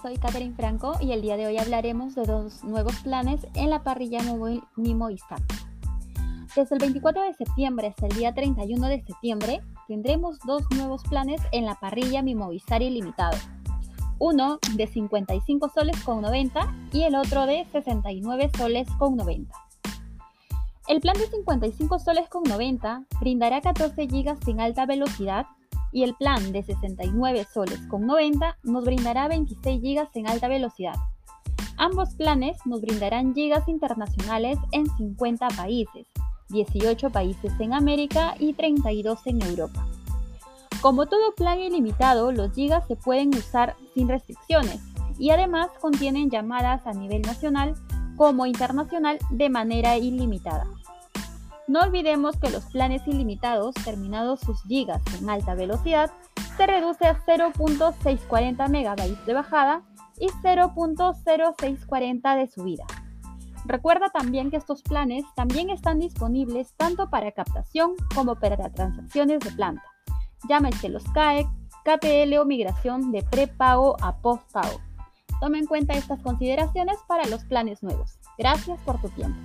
soy Catherine Franco y el día de hoy hablaremos de dos nuevos planes en la parrilla móvil Movistar. Desde el 24 de septiembre hasta el día 31 de septiembre tendremos dos nuevos planes en la parrilla Mi Movistar ilimitado. Uno de 55 soles con 90 y el otro de 69 soles con 90. El plan de 55 soles con 90 brindará 14 GB sin alta velocidad y el plan de 69 soles con 90 nos brindará 26 GB en alta velocidad. Ambos planes nos brindarán gigas internacionales en 50 países, 18 países en América y 32 en Europa. Como todo plan ilimitado, los gigas se pueden usar sin restricciones y además contienen llamadas a nivel nacional como internacional de manera ilimitada. No olvidemos que los planes ilimitados, terminados sus gigas en alta velocidad, se reduce a 0.640 MB de bajada y 0.0640 de subida. Recuerda también que estos planes también están disponibles tanto para captación como para transacciones de planta. Llámese los CAEC, KPL o migración de prepago a postpago. Tome en cuenta estas consideraciones para los planes nuevos. Gracias por tu tiempo.